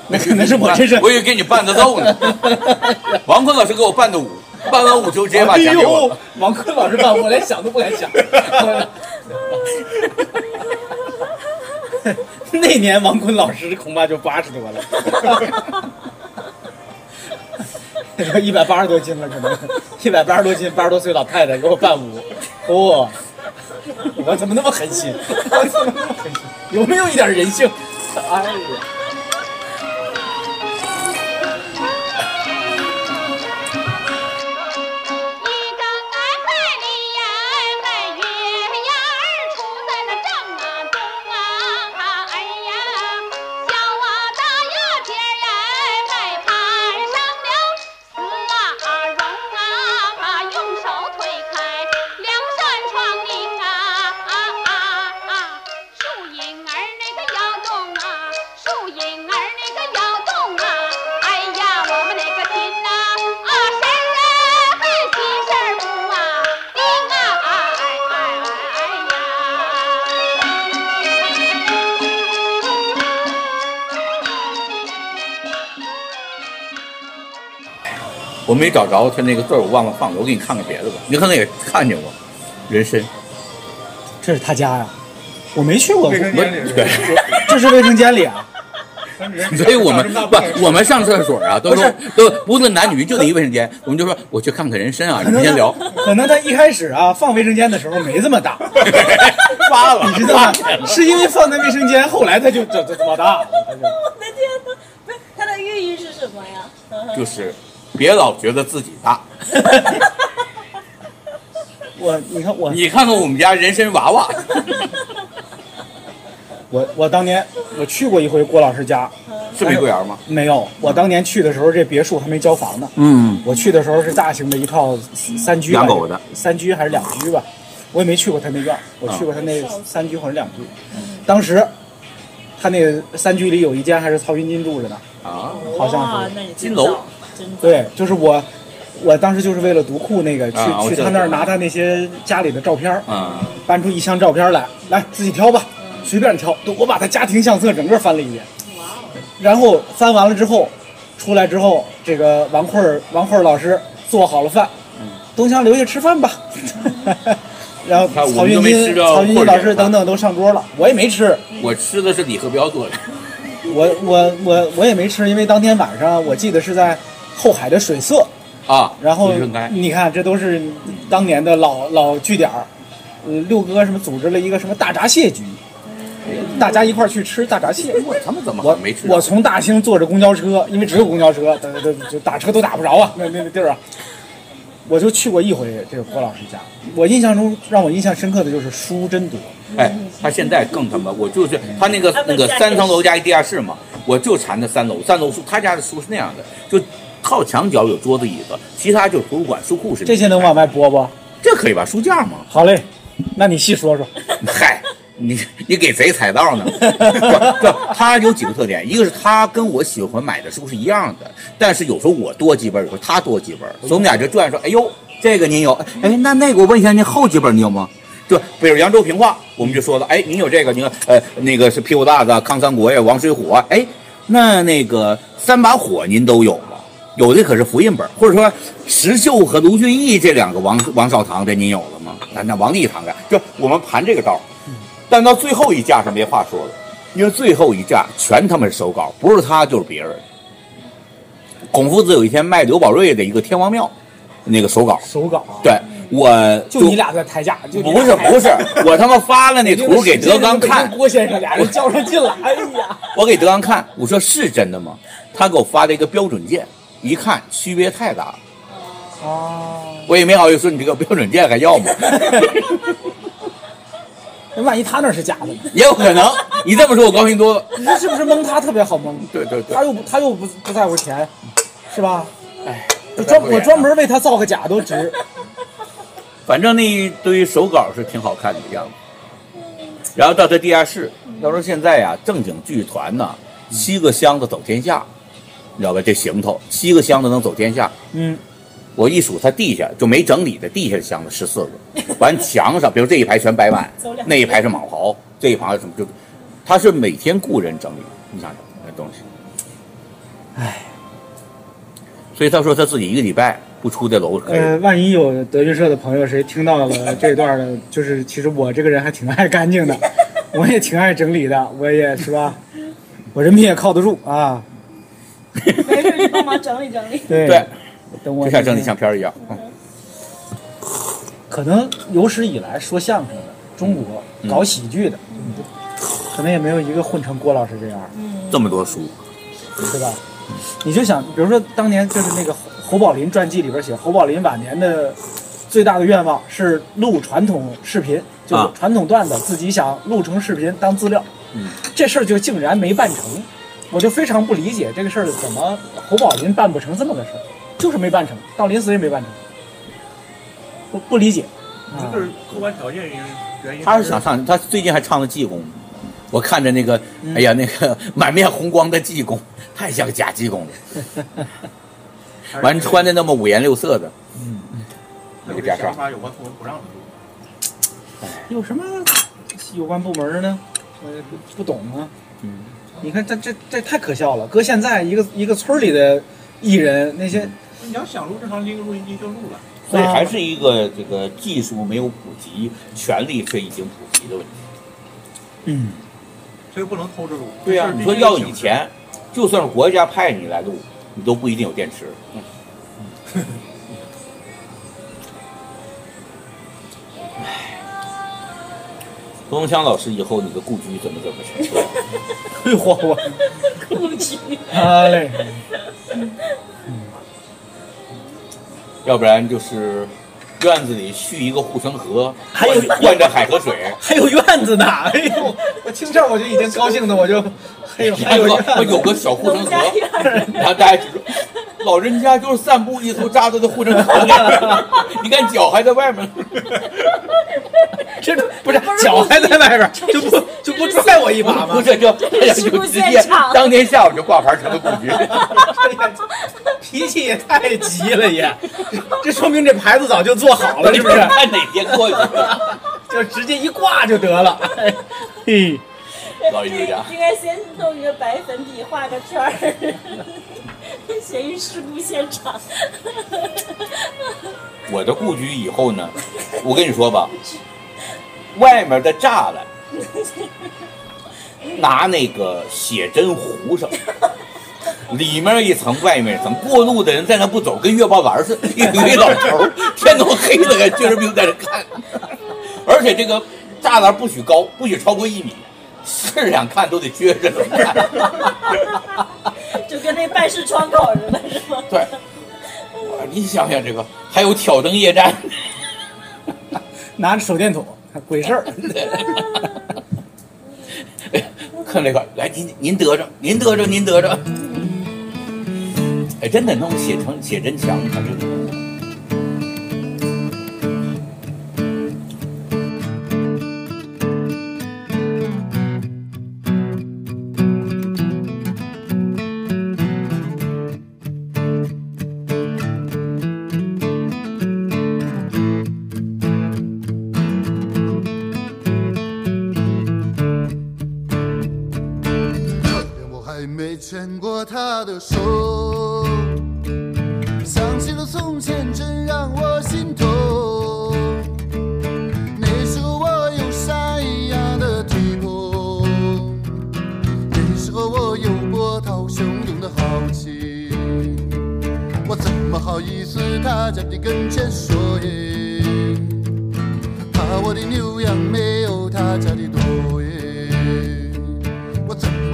那可能是我这是
我以为给你伴的奏呢。王坤老师给我伴的舞，伴完舞之后直接把奖给我。
王坤老师伴，我连想都不敢想。那年王坤老师恐怕就八十多了，一百八十多斤了，可能一百八十多斤，八十多岁老太太给我伴舞，哦，我怎么那么狠心？我怎么那么狠心？有没有一点人性？哎呀！
我
没找着他那个字儿，我忘了放了。我给你看看别的吧，你可能也看见过。人参，
这是他家呀，我没去过。
卫生间
对，
这是卫生间里啊。
所以我们不，我们上厕所啊，都说都不论男女，就得一卫生间，我们就说我去看看人参啊，你们先聊。
可能他一开始啊放卫生间的时候没这么大，
发了，
你知道吗？是因为放在卫生间，后来他就这这这么大了。他 就
我的天呐，不是它的寓意是什么呀？
就是别老觉得自己大。
我你看我
你看看我们家人参娃娃，
我我当年我去过一回郭老师家，
是玫瑰园吗？
没有，我当年去的时候这别墅还没交房呢。
嗯，
我去的时候是大型的一套三居
养狗的，
三居还是两居吧？我也没去过他那院，我去过他那三居或者两居。当时他那个三居里有一间还是曹云金住着呢，
啊，
好像是
金楼
对，就是我，我当时就是为了读库那个去、去他那儿拿他那些家里的照片儿，
啊，
搬出一箱照片来，来自己挑吧，随便挑。都我把他家庭相册整个翻了一遍，然后翻完了之后，出来之后，这个王慧儿王慧儿老师做好了饭，东强留下吃饭吧。然后曹云金、曹云金老师等等都上桌了，我也没吃，
我吃的是李和彪做的，
我我我我也没吃，因为当天晚上我记得是在后海的水色，
啊，
然后你看，这都是当年的老老据点儿。呃，六哥什么组织了一个什么大闸蟹局，大家一块儿去吃大闸蟹。
我 他们怎么
我
没吃？
我从大兴坐着公交车，因为只有公交车，呃，就就打车都打不着啊，那那个地儿啊。我就去过一回这个郭老师家，我印象中让我印象深刻的就是书真多。
哎，他现在更他妈，我就是他那个那个三层楼加一地下室嘛，我就馋那三楼，三楼书，他家的书是那样的，就靠墙角有桌子椅子，其他就是图书馆书库似的。
这些能往外播不？
这可以吧？书架嘛。
好嘞，那你细说说。
嗨，你你给贼踩道呢？不不，他有几个特点，一个是他跟我喜欢买的书是一样的，但是有时候我多几本，有时候他多几本，所以我们俩就转说，哎呦，这个您有，哎，那那个我问一下，您后几本你有吗？就比如扬州评话，我们就说了，哎，您有这个，您呃那个是屁股大子、康三国呀、王水虎啊，哎，那那个三把火您都有吗？有的可是复印本，或者说石秀和卢俊义这两个王王少堂的您有了吗？那那王立堂的，就我们盘这个道儿，但到最后一架是没话说了，因为最后一架全他妈是手稿，不是他就是别人。孔夫子有一天卖刘宝瑞的一个天王庙，那个手稿，
手稿啊，
对我
就你俩在抬价，就
不是不是，我他妈发了那图给德刚 看，
郭先生俩人较上劲了，哎呀，
我给德刚看，我说是真的吗？他给我发了一个标准件，一看区别太大了，
哦，
我也没好意思说你这个标准件还要吗？
那万一他那是假的呢？
也有可能，你这么说我高兴多了。
你说是不是蒙他特别好蒙？
对对对，
他又不他又不不在乎钱，是吧？哎，就专我专门为他造个假都值。
反正那一堆手稿是挺好看的样子。然后到他地下室，要说现在呀，正经剧团呢，七个箱子走天下，你知道吧？这行头，七个箱子能走天下。
嗯，
我一数，他地下就没整理的地下的箱子十四个，完墙上，比如这一排全摆满，那一排是蟒袍，这一排什么就，他是每天雇人整理，你想想那东西，
唉，
所以他说他自己一个礼拜不出这楼。
呃，万一有德云社的朋友谁听到了 这段的，就是其实我这个人还挺爱干净的，我也挺爱整理的，我也是吧，我人品也靠得住啊。
没事，你帮忙整理整理。
对。
对，
等我
就像整理相片一样。嗯。
可能有史以来说相声的，中国搞喜剧的，可能也没有一个混成郭老师这样，
这么多书，
对吧？你就想，比如说当年就是那个侯侯宝林传记里边写，侯宝林晚年的最大的愿望是录传统视频，就传统段子，自己想录成视频当资料。
嗯，
这事儿就竟然没办成，我就非常不理解这个事儿怎么侯宝林办不成这么个事儿，就是没办成，到临死也没办成，不不理解。啊
这是客观条件原因原因。
他是想唱，他最近还唱了济公，我看着那个，
嗯
哎呀，那个 满面红光的济公，太像假济公了。完穿的那么五颜六色的，
嗯，
那个袈裟，
想法有关部门不让做。
有什么有关部门呢？我也不不懂啊。
嗯，
你看这这这太可笑了。搁现在一个一个村里的艺人，那些
你要想录正常拎个录音机就录了。
所以还是一个这个技术没有普及，权力却已经普及的问题。
嗯，
所以不能偷着录。
对呀、你说要以前，就算是国家派你来录，你都不一定有电池。冯东强老师以后你的故居怎么怎么去？
哎呦我我
故居。
好嘞，
要不然就是院子里蓄一个护城河，
还有
灌灌着海河水。
还有院子呢。哎呦，我听这我就已经高兴的，我就还有还有
有个小护城河，然后大家就说，老人家就是散步一头扎到这护城河里面，你看脚还在外面。
这不是脚还在外边，就不就不拽我一把吗？
不是，就哎呀，就直接当天下午就挂牌成了故居。
脾气也太急了也，这说明这牌子早就做好了，是不是？
看哪天过去。
就直接一挂就得了。嘿，
老艺术家，
应该先弄一个白粉笔画个圈儿，写一事故现场。
我的故居以后呢，我跟你说吧，外面的栅栏拿那个写真糊上，里面一层，外面一层，过路的人在那不走，跟月报栏似的，一堆老头儿，天都黑了，还撅着腚在那看。而且这个栅栏不许高，不许超过一米，是想看都得撅着看。
就跟那办事窗口似的，是吗？
对，哇你想想这个，还有挑灯夜战，
拿着手电筒，鬼事儿。
看这个，来您您得着，您得着，您得着。哎，真的弄写成写真墙，看这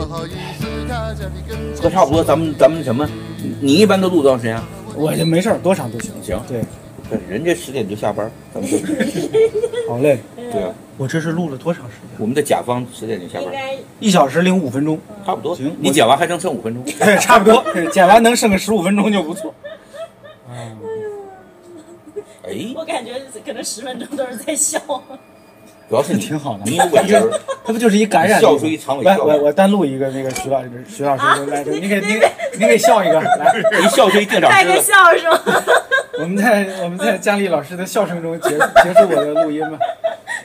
喝差不多，咱们咱们什么？你一般都录多长时间？
我就没事儿，多长都行。
行，
对，
对，人家十点就下班，咱们就
好嘞。
对啊，
我这是录了多长时间？
我们的甲方十点就下班，
一小时零五分钟，
差不多。行，你剪完还能剩五分钟，
对，差不多，剪完能剩个十五分钟就不错。
哎，
我感觉可能十分钟都是在笑。
主要是你
挺好的，
你有尾音儿，
他不就是一感染？
笑出一长尾笑
来我我单录一个那个徐老师，徐老师 来，你给你给你给笑一个，来，
一笑出一定长
带个笑是吗？
我们在我们在佳丽老师的笑声中结结束我的录音吧。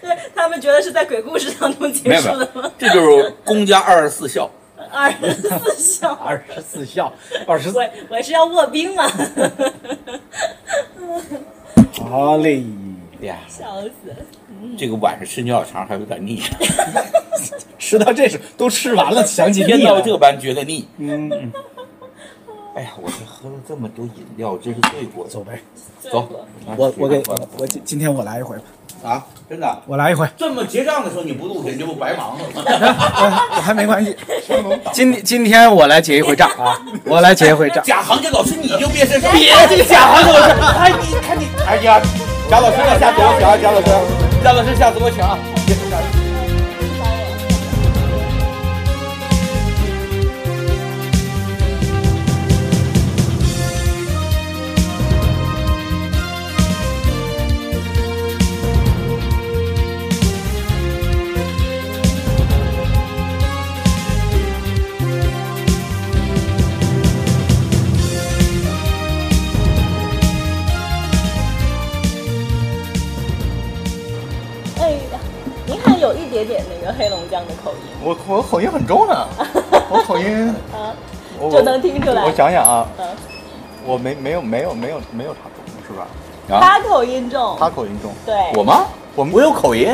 对他们觉得是在鬼故事当中结束的吗？，
这就是公家二十四孝。
二十四孝，
二十四孝，二十四
我我是要卧冰吗，
好嘞
呀，
笑死！
这个晚上吃牛小肠还有点腻，
吃到这时候都吃完了，想起
天
腻了。
到这般觉得腻。
嗯，嗯
哎呀，我这喝了这么多饮料，真是罪过。
走呗，
走。
我我给我我今今天我来一回吧，
啊，真的，
我来一回，
这么结账的时候你不录，你这不白忙了吗？
我还没关系。今今天我来结一回账啊，我来结一回账。
贾行家老师，你就别是
别这个贾行家老师
哎，你看你，哎呀，贾老师要下次我抢，贾老师，贾老师下次我抢。
哎口音
很重呢，我口音
啊，就能听出来
我想想啊，
嗯，
我没没有没有没有没有他重是吧？
他口音重，
他口音重，
对，
我吗？
我
我有口音，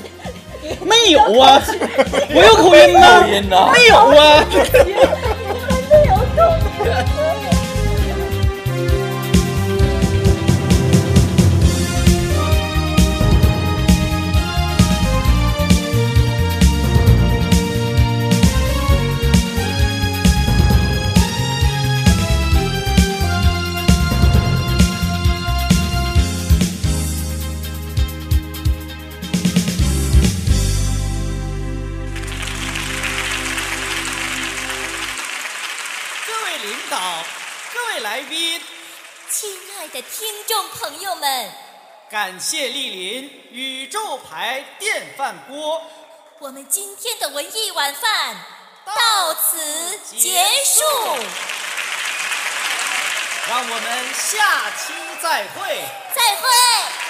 没有啊，我有口音吗？
口音呢？
没有啊。
我们今天的文艺晚饭到此结束。
让我们下期再会。
再会。